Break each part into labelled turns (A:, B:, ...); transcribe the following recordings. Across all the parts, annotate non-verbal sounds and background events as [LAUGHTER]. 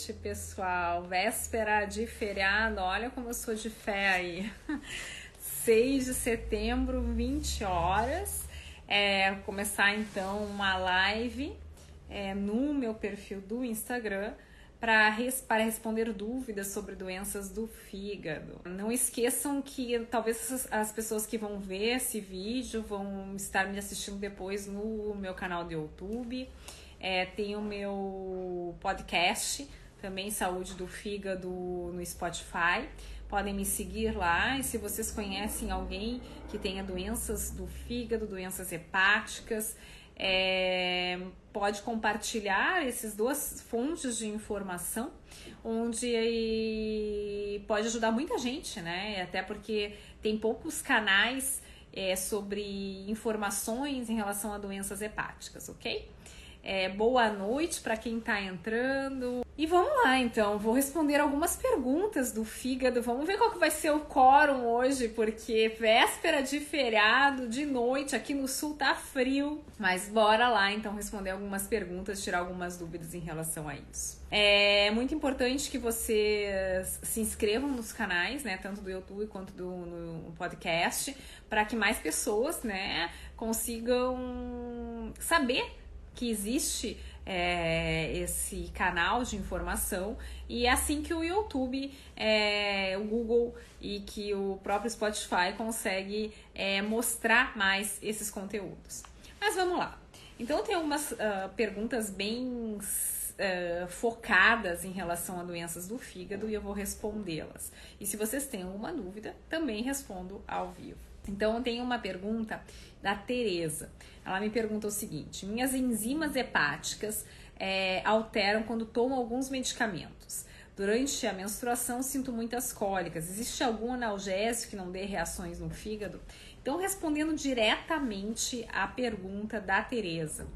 A: noite, pessoal. Véspera de feriado, olha como eu sou de fé aí. [LAUGHS] 6 de setembro, 20 horas. É, começar então uma live é, no meu perfil do Instagram para res, responder dúvidas sobre doenças do fígado. Não esqueçam que talvez as pessoas que vão ver esse vídeo vão estar me assistindo depois no meu canal do YouTube. É, tem o meu podcast, também Saúde do Fígado no Spotify. Podem me seguir lá e se vocês conhecem alguém que tenha doenças do fígado, doenças hepáticas, é, pode compartilhar essas duas fontes de informação, onde pode ajudar muita gente, né? Até porque tem poucos canais é, sobre informações em relação a doenças hepáticas, ok? É, boa noite para quem está entrando. E vamos lá, então. Vou responder algumas perguntas do fígado. Vamos ver qual que vai ser o quórum hoje, porque véspera de feriado, de noite, aqui no sul tá frio. Mas bora lá, então, responder algumas perguntas, tirar algumas dúvidas em relação a isso. É muito importante que vocês se inscrevam nos canais, né, tanto do YouTube quanto do no podcast, para que mais pessoas, né, consigam saber que existe é, esse canal de informação e é assim que o YouTube, é, o Google e que o próprio Spotify consegue é, mostrar mais esses conteúdos. Mas vamos lá. Então tem algumas uh, perguntas bem uh, focadas em relação a doenças do fígado e eu vou respondê-las. E se vocês têm alguma dúvida, também respondo ao vivo. Então tem uma pergunta da Tereza. Ela me pergunta o seguinte: minhas enzimas hepáticas é, alteram quando tomo alguns medicamentos. Durante a menstruação sinto muitas cólicas. Existe algum analgésico que não dê reações no fígado? Então, respondendo diretamente à pergunta da Tereza.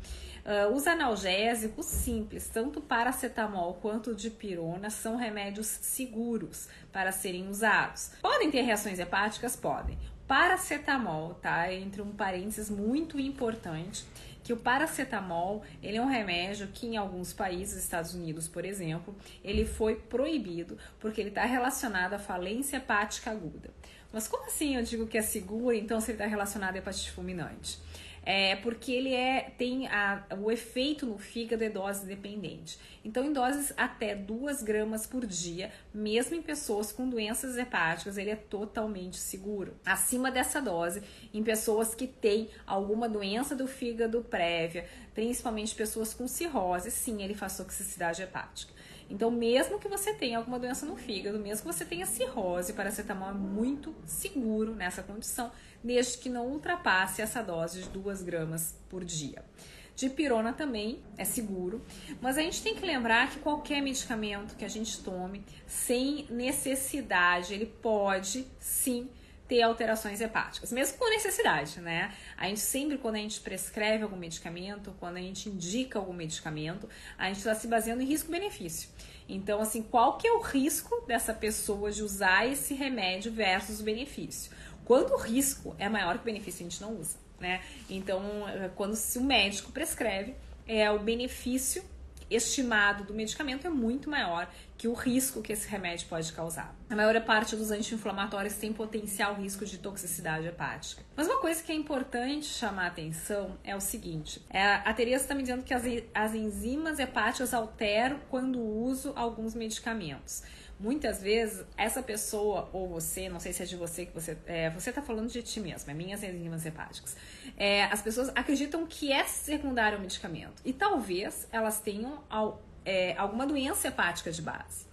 A: Uh, os analgésicos simples, tanto paracetamol quanto dipirona, são remédios seguros para serem usados. Podem ter reações hepáticas? Podem. Paracetamol, tá? Entre um parênteses muito importante, que o paracetamol, ele é um remédio que em alguns países, Estados Unidos, por exemplo, ele foi proibido porque ele está relacionado à falência hepática aguda. Mas como assim eu digo que é seguro, então se ele está relacionado à hepatite fulminante? É porque ele é, tem a, o efeito no fígado é dose dependente. Então, em doses até 2 gramas por dia, mesmo em pessoas com doenças hepáticas, ele é totalmente seguro. Acima dessa dose, em pessoas que têm alguma doença do fígado prévia, principalmente pessoas com cirrose, sim, ele faz toxicidade hepática. Então, mesmo que você tenha alguma doença no fígado, mesmo que você tenha cirrose, paracetamol é muito seguro nessa condição, desde que não ultrapasse essa dose de 2 gramas por dia. Dipirona também é seguro, mas a gente tem que lembrar que qualquer medicamento que a gente tome sem necessidade, ele pode sim ter alterações hepáticas, mesmo com necessidade, né? A gente sempre, quando a gente prescreve algum medicamento, quando a gente indica algum medicamento, a gente está se baseando em risco-benefício. Então, assim, qual que é o risco dessa pessoa de usar esse remédio versus o benefício? Quando o risco é maior que o benefício, a gente não usa, né? Então, quando se o médico prescreve, é o benefício estimado do medicamento é muito maior que o risco que esse remédio pode causar. A maior parte dos anti-inflamatórios tem potencial risco de toxicidade hepática. Mas uma coisa que é importante chamar a atenção é o seguinte: é, a Teresa está me dizendo que as, as enzimas hepáticas alteram quando uso alguns medicamentos. Muitas vezes essa pessoa ou você, não sei se é de você que você, é, você está falando de ti mesmo, é minhas enzimas hepáticas. É, as pessoas acreditam que é secundário o medicamento e talvez elas tenham é, alguma doença hepática de base.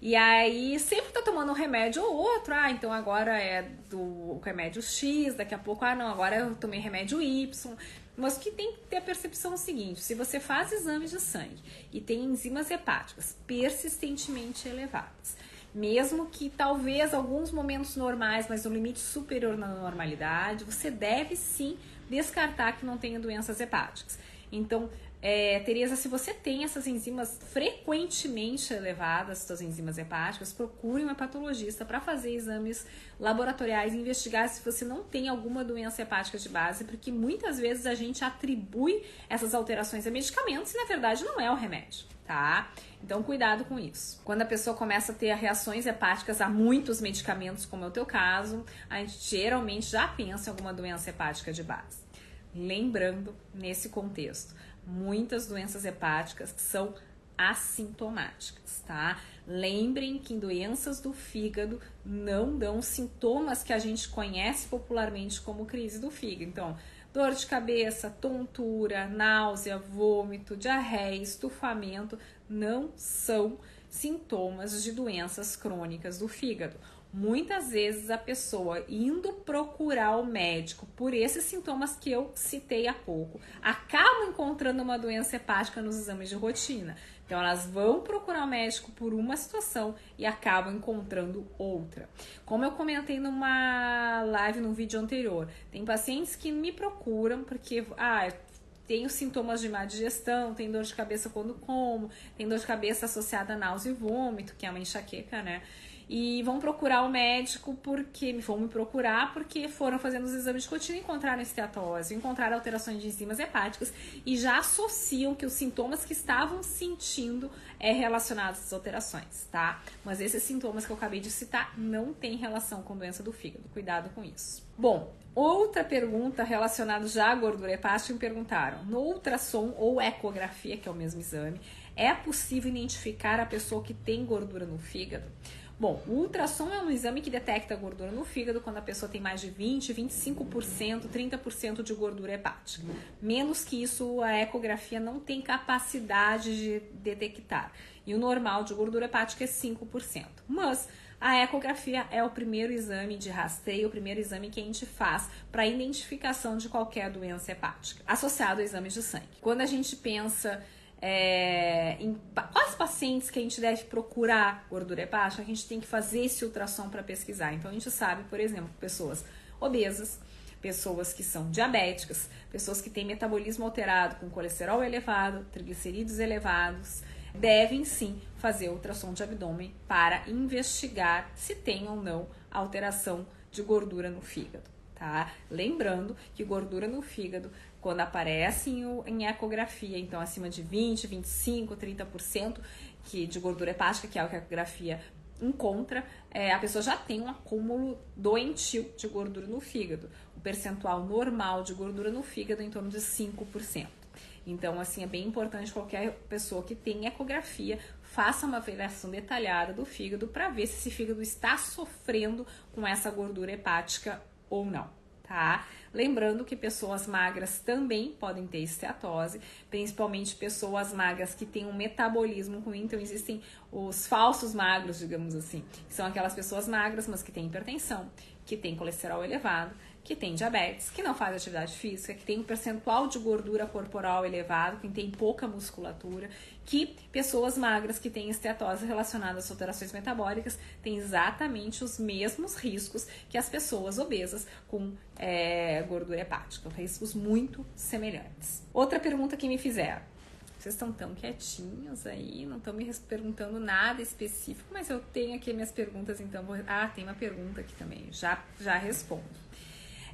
A: E aí sempre tá tomando um remédio ou outro, ah, então agora é do remédio X, daqui a pouco, ah, não, agora eu tomei remédio Y. Mas o que tem que ter a percepção é o seguinte: se você faz exames de sangue e tem enzimas hepáticas persistentemente elevadas, mesmo que talvez alguns momentos normais, mas no limite superior na normalidade, você deve sim descartar que não tenha doenças hepáticas. Então, é, Tereza, se você tem essas enzimas frequentemente elevadas, suas enzimas hepáticas, procure um hepatologista para fazer exames laboratoriais e investigar se você não tem alguma doença hepática de base, porque muitas vezes a gente atribui essas alterações a medicamentos e na verdade não é o remédio, tá? Então cuidado com isso. Quando a pessoa começa a ter reações hepáticas a muitos medicamentos, como é o teu caso, a gente geralmente já pensa em alguma doença hepática de base. Lembrando, nesse contexto, muitas doenças hepáticas são assintomáticas, tá? Lembrem que doenças do fígado não dão sintomas que a gente conhece popularmente como crise do fígado. Então, dor de cabeça, tontura, náusea, vômito, diarreia, estufamento não são sintomas de doenças crônicas do fígado. Muitas vezes a pessoa indo procurar o médico por esses sintomas que eu citei há pouco, acaba encontrando uma doença hepática nos exames de rotina. Então elas vão procurar o médico por uma situação e acabam encontrando outra. Como eu comentei numa live no vídeo anterior, tem pacientes que me procuram porque ah, tenho sintomas de má digestão, tem dor de cabeça quando como, tem dor de cabeça associada a náusea e vômito, que é uma enxaqueca, né? E vão procurar o médico porque vão me procurar porque foram fazendo os exames de rotina e encontraram esteatose, encontraram alterações de enzimas hepáticas e já associam que os sintomas que estavam sentindo é relacionados às alterações, tá? Mas esses sintomas que eu acabei de citar não têm relação com doença do fígado. Cuidado com isso. Bom, outra pergunta relacionada já à gordura hepática me perguntaram: no ultrassom ou ecografia, que é o mesmo exame, é possível identificar a pessoa que tem gordura no fígado? Bom, o ultrassom é um exame que detecta gordura no fígado quando a pessoa tem mais de 20, 25%, 30% de gordura hepática. Menos que isso, a ecografia não tem capacidade de detectar. E o normal de gordura hepática é 5%. Mas a ecografia é o primeiro exame de rastreio, o primeiro exame que a gente faz para identificação de qualquer doença hepática, associado ao exame de sangue. Quando a gente pensa é, em quais pacientes que a gente deve procurar gordura hepática, a gente tem que fazer esse ultrassom para pesquisar. Então a gente sabe, por exemplo, pessoas obesas, pessoas que são diabéticas, pessoas que têm metabolismo alterado, com colesterol elevado, triglicerídeos elevados, devem sim fazer ultrassom de abdômen para investigar se tem ou não alteração de gordura no fígado. Tá? Lembrando que gordura no fígado quando aparece em, em ecografia, então acima de 20, 25, 30% que, de gordura hepática, que é o que a ecografia encontra, é, a pessoa já tem um acúmulo doentio de gordura no fígado. O percentual normal de gordura no fígado é em torno de 5%. Então, assim, é bem importante qualquer pessoa que tem ecografia faça uma avaliação detalhada do fígado para ver se esse fígado está sofrendo com essa gordura hepática ou não, tá? Lembrando que pessoas magras também podem ter esteatose, principalmente pessoas magras que têm um metabolismo ruim. Então, existem os falsos magros, digamos assim, que são aquelas pessoas magras, mas que têm hipertensão, que têm colesterol elevado que tem diabetes, que não faz atividade física, que tem um percentual de gordura corporal elevado, que tem pouca musculatura, que pessoas magras que têm esteatose relacionada às alterações metabólicas têm exatamente os mesmos riscos que as pessoas obesas com é, gordura hepática, riscos muito semelhantes. Outra pergunta que me fizeram. Vocês estão tão quietinhos aí, não estão me perguntando nada específico, mas eu tenho aqui minhas perguntas, então vou... Ah, tem uma pergunta aqui também, já, já respondo.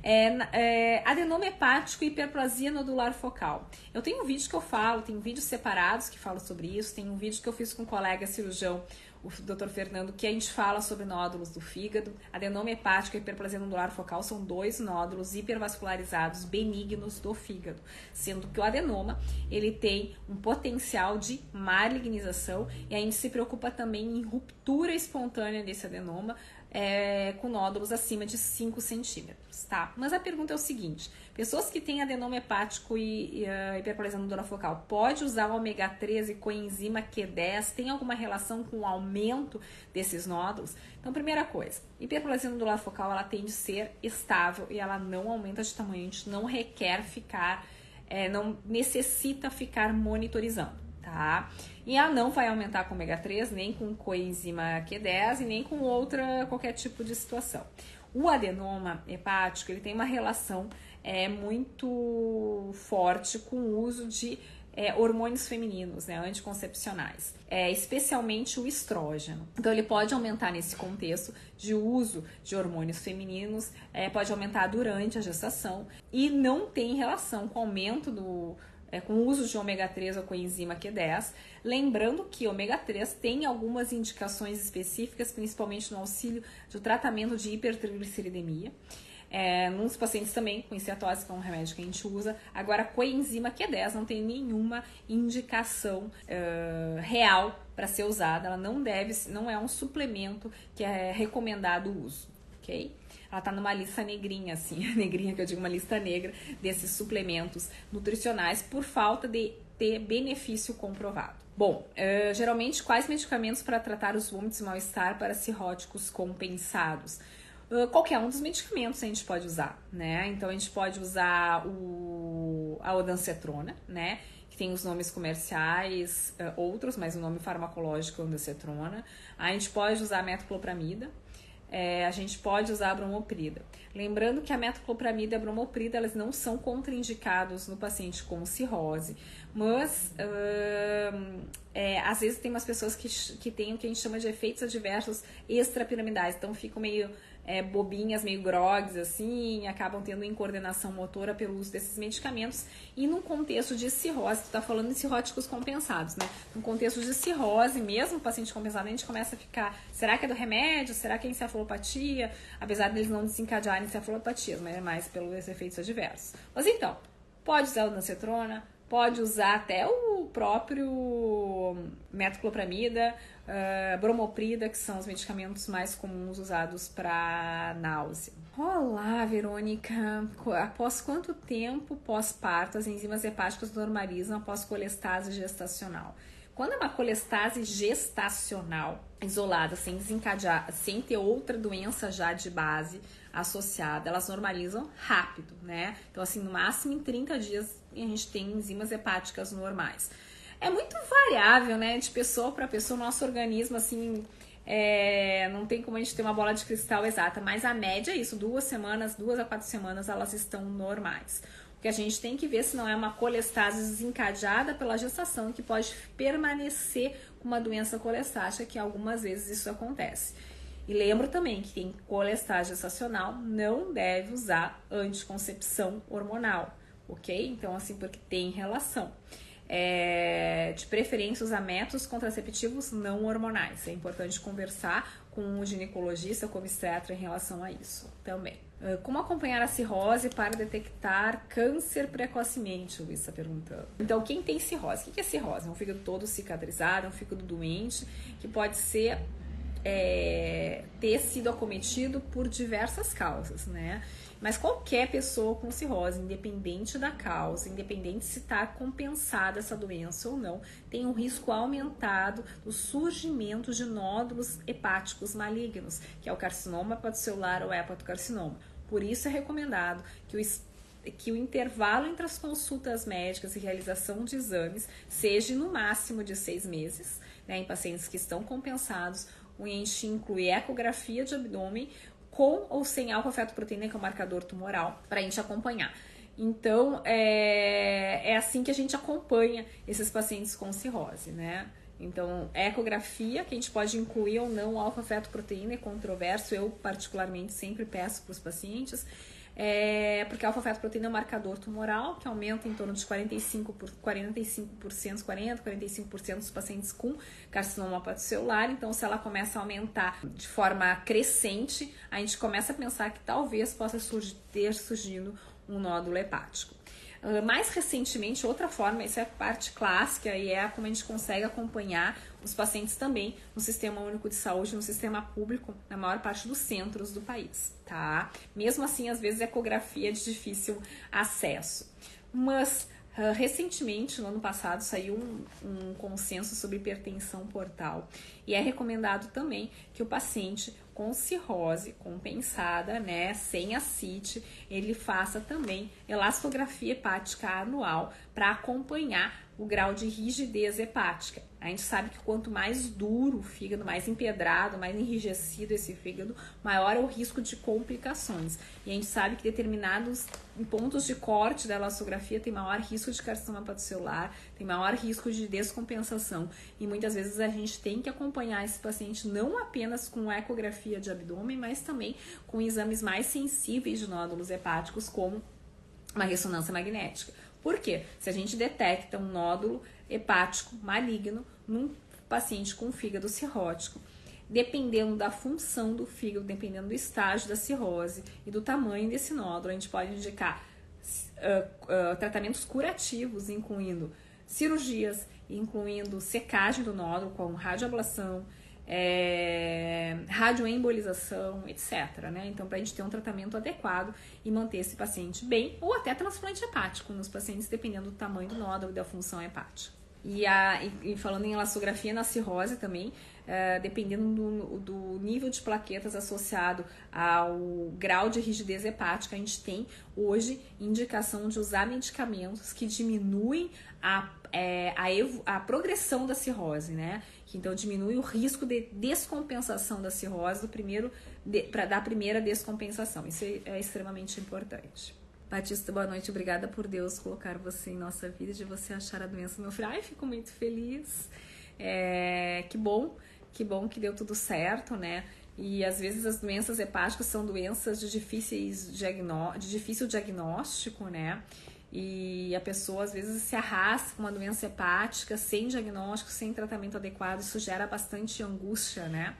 A: É, é, adenoma hepático e hiperplasia nodular focal. Eu tenho um vídeo que eu falo, tem vídeos separados que falam sobre isso, tem um vídeo que eu fiz com um colega cirurgião, o Dr. Fernando, que a gente fala sobre nódulos do fígado. Adenoma hepático e hiperplasia nodular focal são dois nódulos hipervascularizados benignos do fígado, sendo que o adenoma ele tem um potencial de malignização e a gente se preocupa também em ruptura espontânea desse adenoma, é, com nódulos acima de 5 centímetros, tá? Mas a pergunta é o seguinte: pessoas que têm adenoma hepático e, e uh, hiperplasia nodula focal, pode usar o ômega 3 e coenzima Q10? Tem alguma relação com o aumento desses nódulos? Então, primeira coisa, hiperplasia nodular focal ela tende a ser estável e ela não aumenta de tamanho, a gente não requer ficar, é, não necessita ficar monitorizando, tá? E ela não vai aumentar com ômega 3, nem com coenzima Q10 e nem com outra qualquer tipo de situação. O adenoma hepático ele tem uma relação é, muito forte com o uso de é, hormônios femininos, né, anticoncepcionais, é, especialmente o estrógeno. Então, ele pode aumentar nesse contexto de uso de hormônios femininos, é, pode aumentar durante a gestação e não tem relação com o aumento do é, com o uso de ômega 3 ou coenzima Q10. Lembrando que ômega 3 tem algumas indicações específicas, principalmente no auxílio do tratamento de hipertrigliceridemia. É, nos pacientes também com esteatose, que é um remédio que a gente usa. Agora, coenzima Q10 não tem nenhuma indicação uh, real para ser usada. Ela não deve, não é um suplemento que é recomendado o uso, ok? Ela tá numa lista negrinha, assim, [LAUGHS] negrinha que eu digo uma lista negra desses suplementos nutricionais por falta de ter benefício comprovado. Bom, uh, geralmente quais medicamentos para tratar os vômitos e mal-estar para cirróticos compensados? Uh, qualquer um dos medicamentos a gente pode usar, né? Então a gente pode usar o, a odancetrona, né? Que tem os nomes comerciais, uh, outros, mas o nome farmacológico é ondancetrona. A gente pode usar metoclopramida, é, a gente pode usar a bromoprida. Lembrando que a metoclopramida e a bromoprida elas não são contraindicados no paciente com cirrose, mas é, às vezes tem umas pessoas que, que têm o que a gente chama de efeitos adversos extrapiramidais, então ficam meio é, bobinhas, meio grogues, assim, acabam tendo incoordenação motora pelo uso desses medicamentos. E num contexto de cirrose, tu tá falando de cirróticos compensados, né? Num contexto de cirrose, mesmo o paciente compensado, a gente começa a ficar, será que é do remédio? Será que é encefalopatia? Apesar deles não desencadearem encefalopatias, mas é mais pelos efeitos adversos. Mas então, pode usar o dancetrona, pode usar até o próprio metoclopramida, uh, bromoprida, que são os medicamentos mais comuns usados para náusea. Olá, Verônica. Após quanto tempo pós-parto as enzimas hepáticas normalizam após colestase gestacional? Quando é uma colestase gestacional isolada, sem desencadear, sem ter outra doença já de base associada, elas normalizam rápido, né? Então, assim, no máximo em 30 dias a gente tem enzimas hepáticas normais é muito variável, né? De pessoa para pessoa, nosso organismo, assim, é, não tem como a gente ter uma bola de cristal exata, mas a média é isso, duas semanas, duas a quatro semanas, elas estão normais. O que a gente tem que ver se não é uma colestase desencadeada pela gestação que pode permanecer com uma doença colestática, que algumas vezes isso acontece. E lembro também que quem colestase gestacional não deve usar anticoncepção hormonal, ok? Então, assim, porque tem relação é, de preferência usar métodos contraceptivos não hormonais. É importante conversar com o ginecologista, com o obstetra em relação a isso também. Ah, como acompanhar a cirrose para detectar câncer precocemente? Luiz está perguntando. Então, quem tem cirrose? O que é cirrose? É um fígado todo cicatrizado, é um fígado doente, que pode ser é, ter sido acometido por diversas causas, né? Mas qualquer pessoa com cirrose, independente da causa, independente se está compensada essa doença ou não, tem um risco aumentado do surgimento de nódulos hepáticos malignos, que é o carcinoma hepatocelular ou hepatocarcinoma. Por isso é recomendado que o que o intervalo entre as consultas médicas e realização de exames seja no máximo de seis meses, né, em pacientes que estão compensados. O ENCHI inclui ecografia de abdômen, com ou sem alfa-fetoproteína, que é o marcador tumoral, para a gente acompanhar. Então, é, é assim que a gente acompanha esses pacientes com cirrose, né? Então, ecografia, que a gente pode incluir ou não alfa-fetoproteína, é controverso. Eu, particularmente, sempre peço para os pacientes. É, porque a alfa-fetoproteína é um marcador tumoral que aumenta em torno de 45%, por, 45% 40, 45% dos pacientes com carcinoma hepatocelular. Então, se ela começa a aumentar de forma crescente, a gente começa a pensar que talvez possa surgir, ter surgido um nódulo hepático. Uh, mais recentemente, outra forma, essa é a parte clássica e é como a gente consegue acompanhar os pacientes também no Sistema Único de Saúde, no sistema público, na maior parte dos centros do país, tá? Mesmo assim, às vezes, ecografia é de difícil acesso. Mas Uh, recentemente, no ano passado, saiu um, um, consenso sobre hipertensão portal e é recomendado também que o paciente com cirrose compensada, né, sem acite, ele faça também elastografia hepática anual para acompanhar o grau de rigidez hepática. A gente sabe que quanto mais duro o fígado, mais empedrado, mais enrijecido esse fígado, maior é o risco de complicações. E a gente sabe que determinados pontos de corte da elastografia tem maior risco de carcinoma hepatocelular, tem maior risco de descompensação. E muitas vezes a gente tem que acompanhar esse paciente não apenas com ecografia de abdômen, mas também com exames mais sensíveis de nódulos hepáticos, como uma ressonância magnética. Por quê? Se a gente detecta um nódulo hepático maligno num paciente com fígado cirrótico, dependendo da função do fígado, dependendo do estágio da cirrose e do tamanho desse nódulo, a gente pode indicar uh, uh, tratamentos curativos, incluindo cirurgias, incluindo secagem do nódulo com radioablação, é, radioembolização, etc. Né? Então, para a gente ter um tratamento adequado e manter esse paciente bem, ou até transplante hepático nos pacientes, dependendo do tamanho do nódulo e da função hepática. E, a, e, falando em elastografia na cirrose também, é, dependendo do, do, nível de plaquetas associado ao grau de rigidez hepática, a gente tem hoje indicação de usar medicamentos que diminuem a, é, a, a progressão da cirrose, né? Que então diminui o risco de descompensação da cirrose do primeiro, para da primeira descompensação. Isso é, é extremamente importante. Batista, boa noite. Obrigada por Deus colocar você em nossa vida, de você achar a doença do meu filho. Ai, fico muito feliz. É, que bom, que bom que deu tudo certo, né? E às vezes as doenças hepáticas são doenças de, difíceis diagnó de difícil diagnóstico, né? E a pessoa às vezes se arrasta com uma doença hepática sem diagnóstico, sem tratamento adequado. Isso gera bastante angústia, né?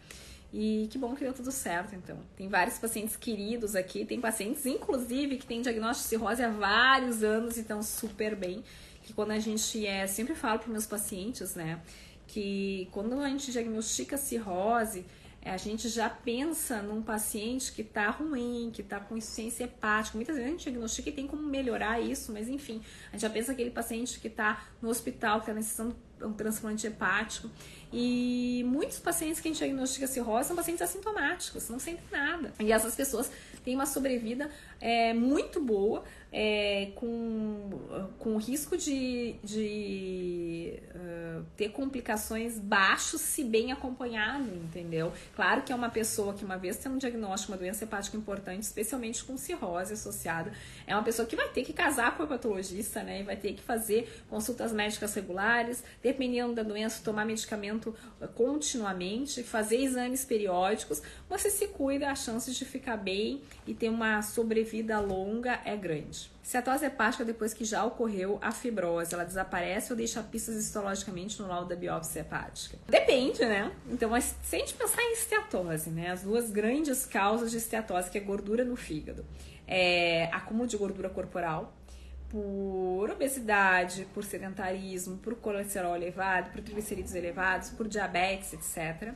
A: E que bom que deu tudo certo, então. Tem vários pacientes queridos aqui, tem pacientes, inclusive, que têm diagnóstico de cirrose há vários anos e estão super bem. Que quando a gente é. Sempre falo para meus pacientes, né? Que quando a gente diagnostica cirrose, é, a gente já pensa num paciente que está ruim, que está com insuficiência hepática. Muitas vezes a gente diagnostica e tem como melhorar isso, mas enfim, a gente já pensa aquele paciente que está no hospital, que está necessitando um transplante hepático. E muitos pacientes que a gente diagnostica cirrose são pacientes assintomáticos, não sentem nada. E essas pessoas têm uma sobrevida é, muito boa, é, com, com risco de, de uh, ter complicações baixos se bem acompanhado, entendeu? Claro que é uma pessoa que uma vez tem um diagnóstico, uma doença hepática importante, especialmente com cirrose associada, é uma pessoa que vai ter que casar com o patologista, né? E vai ter que fazer consultas médicas regulares, dependendo da doença, tomar medicamento continuamente, fazer exames periódicos, você se cuida, a chance de ficar bem e ter uma sobrevida longa é grande. Cetose hepática, depois que já ocorreu a fibrose, ela desaparece ou deixa pistas histologicamente no laudo da biópsia hepática? Depende, né? Então, mas se a gente pensar em esteatose, né? As duas grandes causas de esteatose, que é gordura no fígado, é acúmulo de gordura corporal, por obesidade, por sedentarismo, por colesterol elevado, por triglicerídeos elevados, por diabetes, etc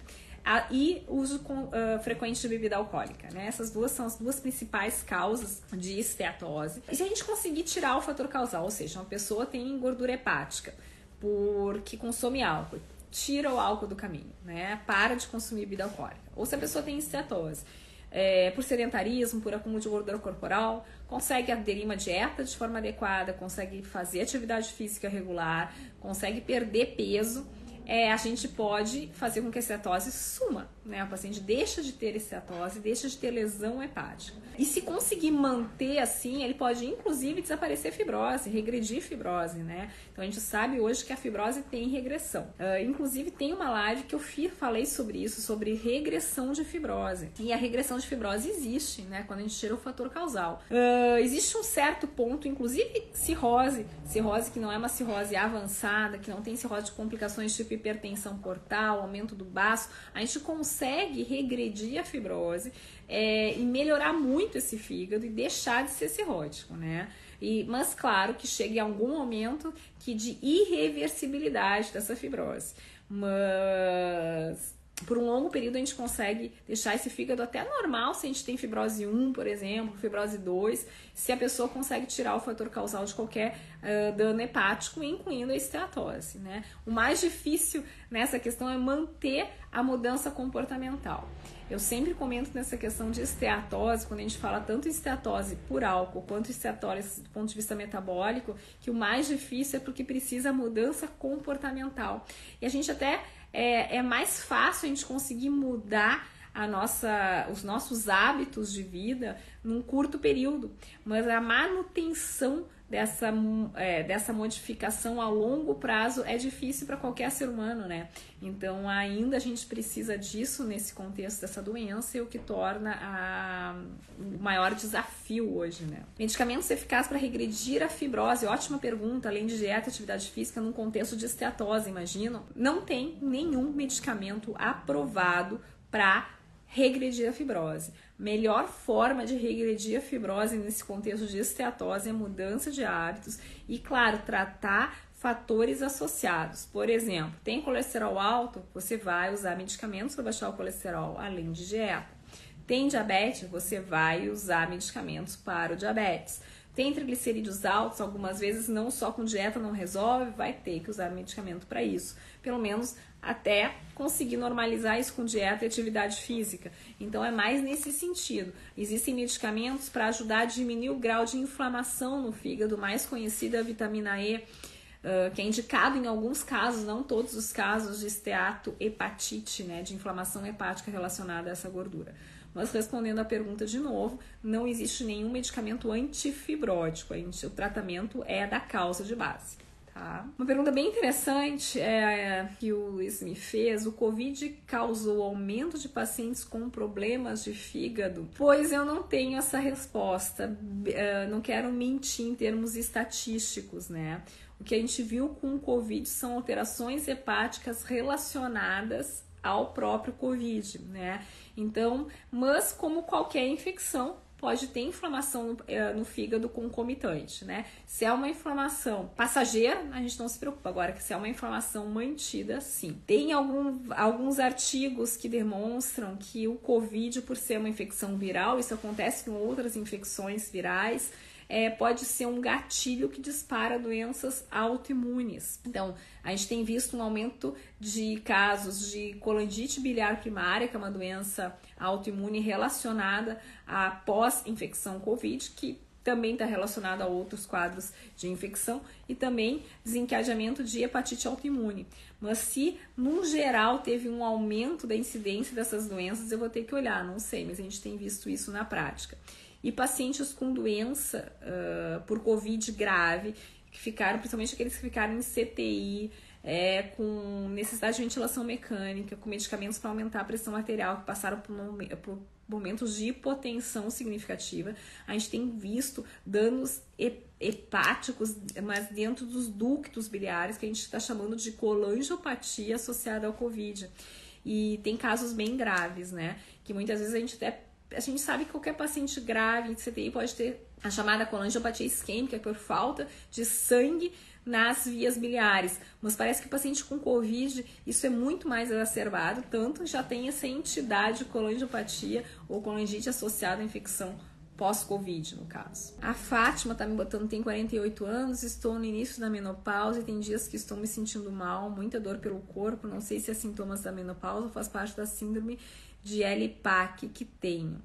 A: e uso com, uh, frequente de bebida alcoólica, né? Essas duas são as duas principais causas de esteatose. E se a gente conseguir tirar o fator causal, ou seja, uma pessoa tem gordura hepática porque consome álcool, tira o álcool do caminho, né? Para de consumir bebida alcoólica. Ou se a pessoa tem esteatose é, por sedentarismo, por acúmulo de gordura corporal, consegue aderir uma dieta de forma adequada, consegue fazer atividade física regular, consegue perder peso é, a gente pode fazer com que a cetose suma, né? O paciente deixa de ter cetose, deixa de ter lesão hepática. E se conseguir manter assim, ele pode inclusive desaparecer fibrose, regredir fibrose, né? Então a gente sabe hoje que a fibrose tem regressão. Uh, inclusive tem uma live que eu falei sobre isso, sobre regressão de fibrose. E a regressão de fibrose existe, né? Quando a gente tira o fator causal. Uh, existe um certo ponto, inclusive cirrose, cirrose que não é uma cirrose avançada, que não tem cirrose de complicações tipo hipertensão portal, aumento do baço, a gente consegue regredir a fibrose é, e melhorar muito esse fígado e deixar de ser cirrótico, né? E, mas claro que chega em algum momento que de irreversibilidade dessa fibrose. Mas por um longo período a gente consegue deixar esse fígado até normal se a gente tem fibrose 1, por exemplo, fibrose 2, se a pessoa consegue tirar o fator causal de qualquer uh, dano hepático, incluindo a esteatose. Né? O mais difícil nessa questão é manter a mudança comportamental. Eu sempre comento nessa questão de esteatose, quando a gente fala tanto esteatose por álcool quanto esteatose do ponto de vista metabólico, que o mais difícil é porque precisa mudança comportamental. E a gente até é, é mais fácil a gente conseguir mudar a nossa, os nossos hábitos de vida num curto período, mas a manutenção dessa, é, dessa modificação a longo prazo é difícil para qualquer ser humano, né? Então, ainda a gente precisa disso nesse contexto dessa doença e o que torna a, o maior desafio hoje, né? Medicamentos eficazes para regredir a fibrose, ótima pergunta, além de dieta e atividade física num contexto de esteatose, imagino. Não tem nenhum medicamento aprovado para regredir a fibrose. Melhor forma de regredir a fibrose nesse contexto de esteatose é mudança de hábitos e, claro, tratar fatores associados. Por exemplo, tem colesterol alto, você vai usar medicamentos para baixar o colesterol, além de dieta. Tem diabetes, você vai usar medicamentos para o diabetes. Tem triglicerídeos altos, algumas vezes não só com dieta não resolve, vai ter que usar medicamento para isso. Pelo menos até conseguir normalizar isso com dieta e atividade física. Então é mais nesse sentido. Existem medicamentos para ajudar a diminuir o grau de inflamação no fígado, mais conhecida a vitamina E, que é indicado em alguns casos, não todos os casos, de esteatohepatite, né, de inflamação hepática relacionada a essa gordura. Mas respondendo a pergunta de novo, não existe nenhum medicamento antifibrótico. O tratamento é da causa de base. Tá? Uma pergunta bem interessante é, que o Luiz me fez: o Covid causou aumento de pacientes com problemas de fígado? Pois eu não tenho essa resposta. Uh, não quero mentir em termos estatísticos, né? O que a gente viu com o Covid são alterações hepáticas relacionadas ao próprio Covid, né? Então, mas como qualquer infecção, pode ter inflamação no, eh, no, fígado concomitante, né? Se é uma inflamação passageira, a gente não se preocupa. Agora, que se é uma inflamação mantida, sim. Tem algum, alguns artigos que demonstram que o Covid, por ser uma infecção viral, isso acontece com outras infecções virais, é, pode ser um gatilho que dispara doenças autoimunes. Então, a gente tem visto um aumento de casos de colangite biliar primária, que é uma doença autoimune relacionada à pós-infecção COVID, que também está relacionado a outros quadros de infecção e também desencadeamento de hepatite autoimune. Mas se, no geral, teve um aumento da incidência dessas doenças, eu vou ter que olhar, não sei, mas a gente tem visto isso na prática e pacientes com doença uh, por Covid grave, que ficaram, principalmente aqueles que ficaram em CTI, é, com necessidade de ventilação mecânica, com medicamentos para aumentar a pressão arterial, que passaram por, por momentos de hipotensão significativa. A gente tem visto danos hepáticos, mas dentro dos ductos biliares, que a gente está chamando de colangiopatia associada ao Covid. E tem casos bem graves, né? Que muitas vezes a gente até a gente sabe que qualquer paciente grave de CTI pode ter a chamada colangiopatia isquêmica é por falta de sangue nas vias biliares. Mas parece que o paciente com Covid, isso é muito mais exacerbado, tanto já tem essa entidade colangiopatia ou colangite associada à infecção pós-Covid, no caso. A Fátima tá me botando, tem 48 anos, estou no início da menopausa e tem dias que estou me sentindo mal, muita dor pelo corpo, não sei se é sintomas da menopausa faz parte da síndrome de LPAC que tenho.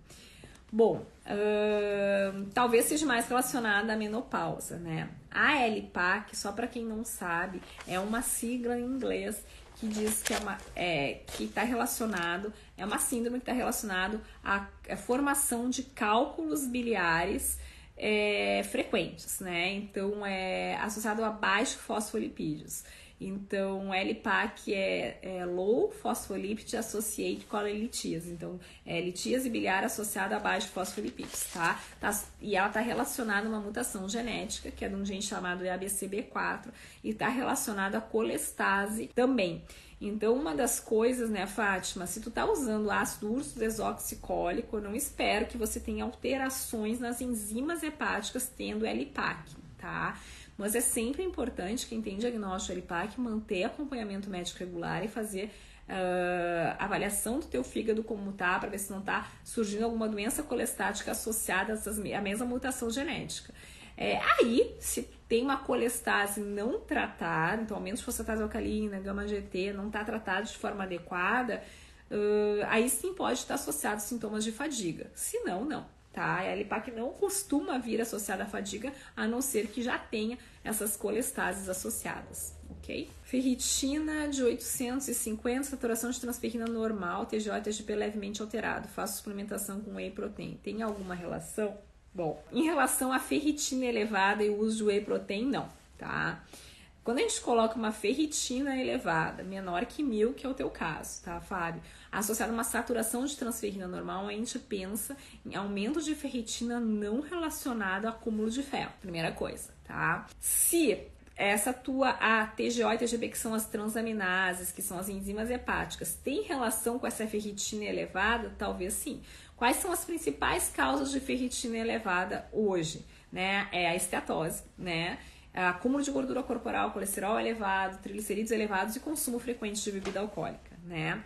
A: Bom, uh, talvez seja mais relacionada à menopausa, né? A LPAC, só para quem não sabe, é uma sigla em inglês que diz que é uma é, que está relacionado, é uma síndrome que está relacionado à, à, formação de cálculos biliares é, frequentes, né? Então é associado a baixos fosfolipídios. Então, LPAC é, é Low Phospholipid Associated Cholelithias. Então, é litíase biliar associada a baixo fosfolipídios, tá? tá? E ela está relacionada a uma mutação genética, que é de um gene chamado ABCB4, e está relacionada à colestase também. Então, uma das coisas, né, Fátima, se tu tá usando ácido urso desoxicólico, eu não espero que você tenha alterações nas enzimas hepáticas tendo LPAC, tá? Mas é sempre importante quem tem diagnóstico LPAC manter acompanhamento médico regular e fazer uh, avaliação do teu fígado como tá, para ver se não está surgindo alguma doença colestática associada à mesma mutação genética. É, aí, se tem uma colestase não tratada, então aumento de fosfatase alcalina, gama GT, não está tratado de forma adequada, uh, aí sim pode estar associado a sintomas de fadiga. Se não, não. Tá? A LPAC não costuma vir associada à fadiga, a não ser que já tenha essas colestases associadas, ok? Ferritina de 850, saturação de transferrina normal, TGO e TGP levemente alterado. Faço suplementação com whey protein. Tem alguma relação? Bom, em relação à ferritina elevada e o uso de whey protein, não, tá? Quando a gente coloca uma ferritina elevada, menor que mil, que é o teu caso, tá, Fábio? Associado a uma saturação de transferrina normal, a gente pensa em aumento de ferritina não relacionado a acúmulo de ferro. Primeira coisa, tá? Se essa tua a TGO e TGB, que são as transaminases, que são as enzimas hepáticas, tem relação com essa ferritina elevada? Talvez sim. Quais são as principais causas de ferritina elevada hoje? Né? É a esteatose, né? acúmulo de gordura corporal, colesterol elevado, triglicerídeos elevados e consumo frequente de bebida alcoólica, né?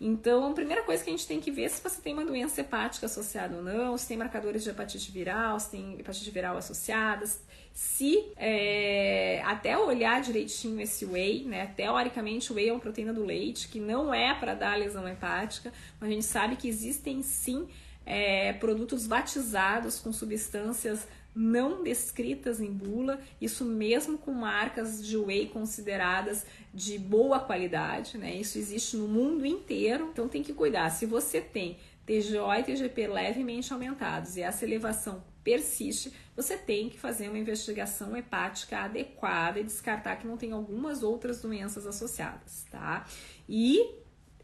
A: Então, a primeira coisa que a gente tem que ver é se você tem uma doença hepática associada ou não, se tem marcadores de hepatite viral, se tem hepatite viral associadas, se é, até olhar direitinho esse whey, né? Teoricamente, o whey é uma proteína do leite que não é para dar lesão hepática, mas a gente sabe que existem sim é, produtos batizados com substâncias não descritas em bula, isso mesmo com marcas de whey consideradas de boa qualidade, né? Isso existe no mundo inteiro, então tem que cuidar. Se você tem TGO e TGP levemente aumentados e essa elevação persiste, você tem que fazer uma investigação hepática adequada e descartar que não tem algumas outras doenças associadas, tá? E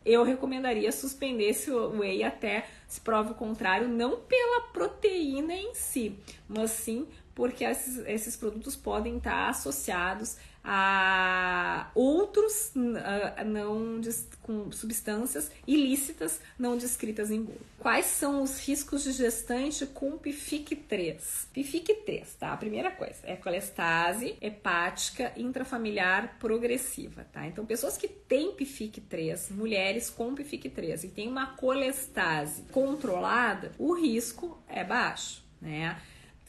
A: eu recomendaria suspender esse whey até se prove o contrário, não pela proteína em si, mas sim porque esses, esses produtos podem estar associados a outros uh, não com substâncias ilícitas não descritas em bula. Quais são os riscos de gestante com PIFIC 3? PIFIC 3, tá? A primeira coisa é colestase hepática intrafamiliar progressiva, tá? Então, pessoas que têm PIFIC 3, mulheres com PIFIC 3 e têm uma colestase controlada, o risco é baixo, né?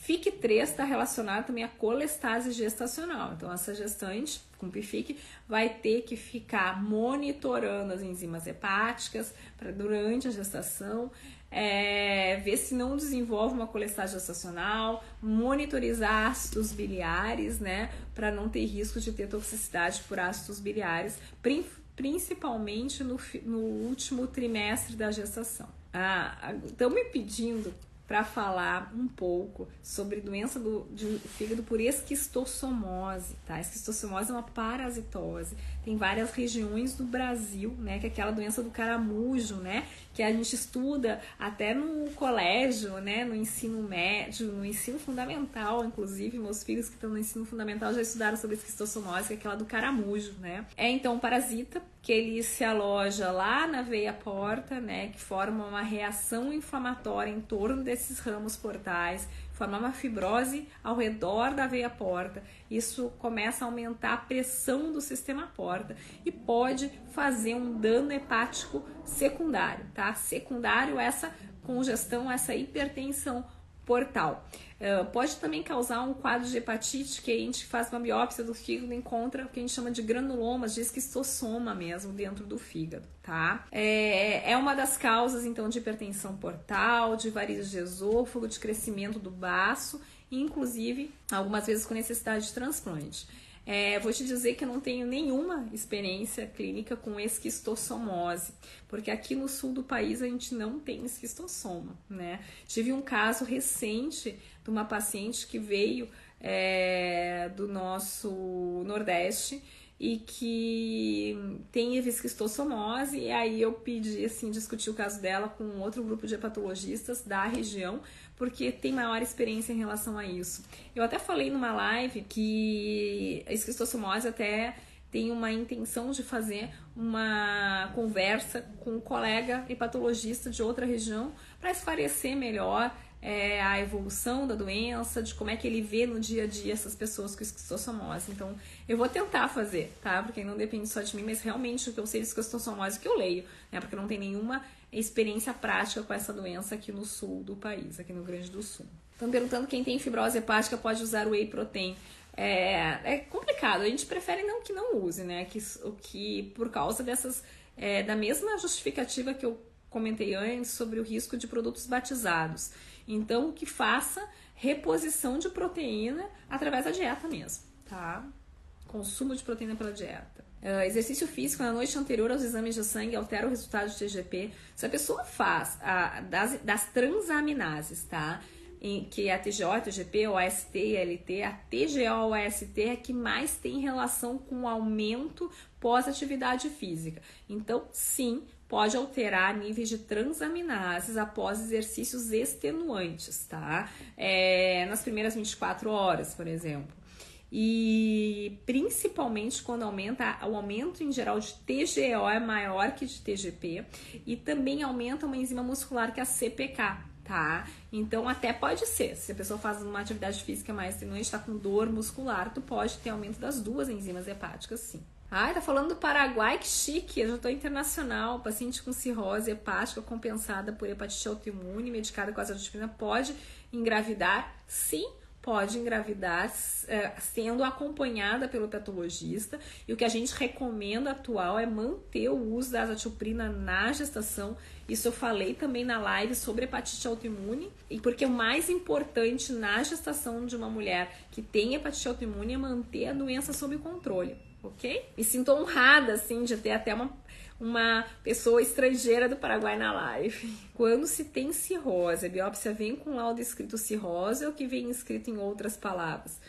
A: FIC3 está relacionado também à colestase gestacional. Então, essa gestante com PIFIC vai ter que ficar monitorando as enzimas hepáticas para durante a gestação, é, ver se não desenvolve uma colestase gestacional, monitorizar ácidos biliares, né, para não ter risco de ter toxicidade por ácidos biliares, principalmente no, no último trimestre da gestação. Ah, estão me pedindo para falar um pouco sobre doença do, de fígado por esquistossomose, tá? Esquistossomose é uma parasitose. Tem várias regiões do Brasil, né? Que é aquela doença do caramujo, né? Que a gente estuda até no colégio, né? No ensino médio, no ensino fundamental, inclusive meus filhos que estão no ensino fundamental já estudaram sobre esquistossomose, que é aquela do caramujo, né? É então um parasita que ele se aloja lá na veia porta, né? Que forma uma reação inflamatória em torno desse desses ramos portais, formar uma fibrose ao redor da veia porta. Isso começa a aumentar a pressão do sistema porta e pode fazer um dano hepático secundário, tá? Secundário essa congestão, essa hipertensão portal. Uh, pode também causar um quadro de hepatite, que a gente faz uma biópsia do fígado e encontra o que a gente chama de granulomas, de esquistossoma mesmo dentro do fígado, tá? É, é uma das causas, então, de hipertensão portal, de varizes de esôfago, de crescimento do baço, inclusive, algumas vezes com necessidade de transplante. É, vou te dizer que eu não tenho nenhuma experiência clínica com esquistossomose, porque aqui no sul do país a gente não tem esquistossoma, né? Tive um caso recente de uma paciente que veio é, do nosso Nordeste e que tem esquistossomose, e aí eu pedi, assim, discutir o caso dela com outro grupo de hepatologistas da região, porque tem maior experiência em relação a isso. Eu até falei numa live que a esquistossomose até tem uma intenção de fazer uma conversa com um colega hepatologista de outra região para esclarecer melhor é, a evolução da doença, de como é que ele vê no dia a dia essas pessoas com esquistossomose. Então, eu vou tentar fazer, tá? Porque não depende só de mim, mas realmente o que eu sei de esquistossomose que eu leio, né? Porque não tem nenhuma experiência prática com essa doença aqui no sul do país, aqui no Grande do Sul. Estão perguntando quem tem fibrose hepática pode usar o whey protein. É, é complicado, a gente prefere não que não use, né? Que, o que por causa dessas é, da mesma justificativa que eu comentei antes sobre o risco de produtos batizados. Então, que faça reposição de proteína através da dieta mesmo, tá? Consumo de proteína pela dieta. Uh, exercício físico na noite anterior aos exames de sangue altera o resultado de TGP. Se a pessoa faz a, das, das transaminases, tá? Em, que é a TGO, a TGP, o AST e LT, a TGO, o AST é que mais tem relação com o aumento pós-atividade física. Então, sim, pode alterar níveis de transaminases após exercícios extenuantes, tá? É, nas primeiras 24 horas, por exemplo. E principalmente quando aumenta, o aumento em geral de TGO é maior que de TGP e também aumenta uma enzima muscular que é a CPK, tá? Então até pode ser, se a pessoa faz uma atividade física mais extenuante, está com dor muscular, tu pode ter aumento das duas enzimas hepáticas, sim. Ai, tá falando do Paraguai, que chique, eu já tô internacional. Paciente com cirrose hepática compensada por hepatite autoimune, medicada com azadirachtina, pode engravidar? Sim, pode engravidar é, sendo acompanhada pelo patologista. E o que a gente recomenda atual é manter o uso da azatilprina na gestação. Isso eu falei também na live sobre hepatite autoimune. E porque o mais importante na gestação de uma mulher que tem hepatite autoimune é manter a doença sob controle ok? Me sinto honrada, assim, de ter até uma, uma pessoa estrangeira do Paraguai na live. Quando se tem cirrose, a biópsia vem com laudo escrito cirrose ou que vem escrito em outras palavras?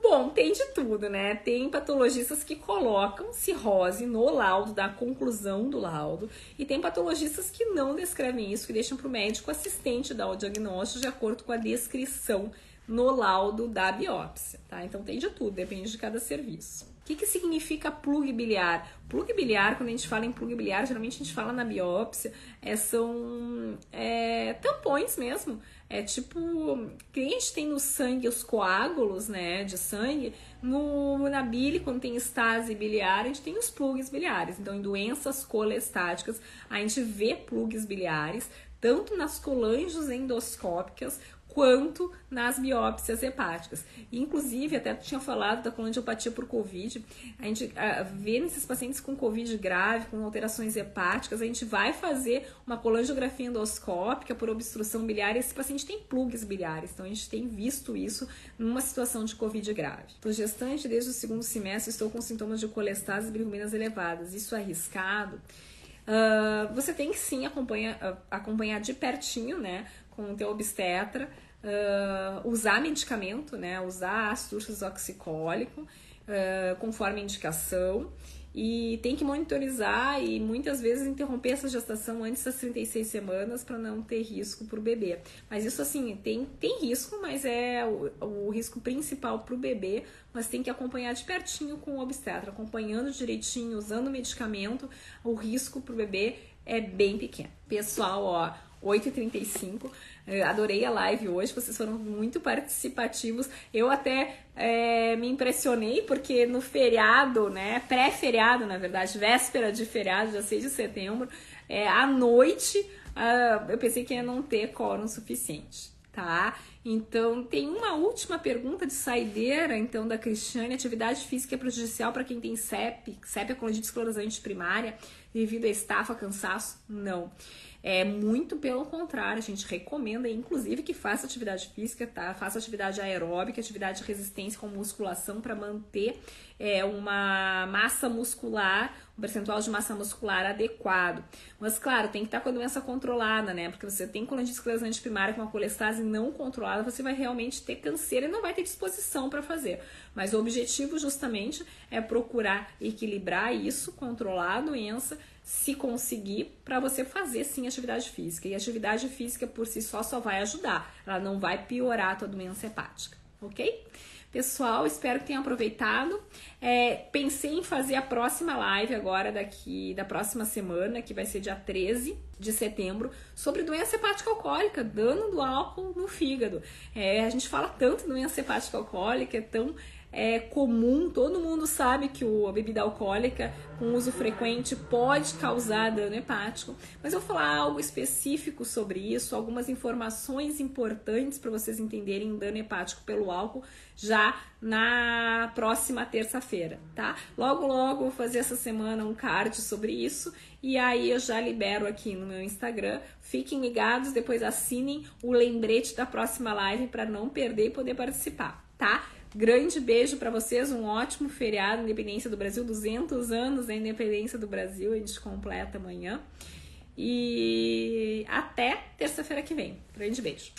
A: Bom, tem de tudo, né? Tem patologistas que colocam cirrose no laudo, da conclusão do laudo, e tem patologistas que não descrevem isso, que deixam para o médico assistente dar o diagnóstico de acordo com a descrição no laudo da biópsia, tá? Então tem de tudo, depende de cada serviço que, que significa plug biliar? Plug biliar, quando a gente fala em plug biliar, geralmente a gente fala na biópsia, é, são é, tampões mesmo. É tipo, que a gente tem no sangue os coágulos, né, de sangue, no, na bile, quando tem estase biliar, a gente tem os plugs biliares. Então, em doenças colestáticas, a gente vê plugs biliares, tanto nas colanges endoscópicas quanto nas biópsias hepáticas. inclusive, até tinha falado da colangiopatia por Covid, a gente uh, vê nesses pacientes com Covid grave, com alterações hepáticas, a gente vai fazer uma colangiografia endoscópica por obstrução biliar e esse paciente tem plugs biliares, então a gente tem visto isso numa situação de Covid grave. Estou gestante desde o segundo semestre, estou com sintomas de colestase e bilirrubinas elevadas, isso é arriscado? Uh, você tem que sim acompanhar, uh, acompanhar de pertinho, né, com o teu obstetra, uh, usar medicamento, né? Usar ácido oxicólico uh, conforme a indicação e tem que monitorizar e muitas vezes interromper essa gestação antes das 36 semanas para não ter risco para o bebê. Mas isso assim, tem, tem risco, mas é o, o risco principal para o bebê, mas tem que acompanhar de pertinho com o obstetra, acompanhando direitinho, usando medicamento, o risco para o bebê é bem pequeno. Pessoal, ó, 8h35. Adorei a live hoje, vocês foram muito participativos. Eu até é, me impressionei porque no feriado, né, pré-feriado, na verdade, véspera de feriado, dia 6 de setembro, é, à noite, uh, eu pensei que ia não ter quórum suficiente, tá? Então, tem uma última pergunta de saideira, então, da Cristiane. Atividade física é prejudicial para quem tem CEP, CEP é colangite esclerosante primária, devido a estafa, cansaço? Não. É muito pelo contrário, a gente recomenda, inclusive, que faça atividade física, tá? Faça atividade aeróbica, atividade de resistência com musculação para manter é, uma massa muscular, um percentual de massa muscular adequado. Mas, claro, tem que estar com a doença controlada, né? Porque você tem colangite esclerosante primária com uma colestase não controlada, você vai realmente ter câncer e não vai ter disposição para fazer. Mas o objetivo, justamente, é procurar equilibrar isso, controlar a doença se conseguir, para você fazer sim atividade física. E atividade física por si só só vai ajudar, ela não vai piorar a tua doença hepática, ok? Pessoal, espero que tenham aproveitado. É, pensei em fazer a próxima live agora, daqui da próxima semana, que vai ser dia 13 de setembro, sobre doença hepática alcoólica, dano do álcool no fígado. É, a gente fala tanto doença hepática alcoólica, é tão é comum, todo mundo sabe que a bebida alcoólica com uso frequente pode causar dano hepático, mas eu vou falar algo específico sobre isso, algumas informações importantes para vocês entenderem dano hepático pelo álcool já na próxima terça-feira, tá? Logo, logo vou fazer essa semana um card sobre isso E aí eu já libero aqui no meu Instagram. Fiquem ligados, depois assinem o lembrete da próxima live para não perder e poder participar, tá? Grande beijo para vocês, um ótimo feriado, Independência do Brasil, 200 anos da Independência do Brasil, a gente completa amanhã. E até terça-feira que vem. Grande beijo.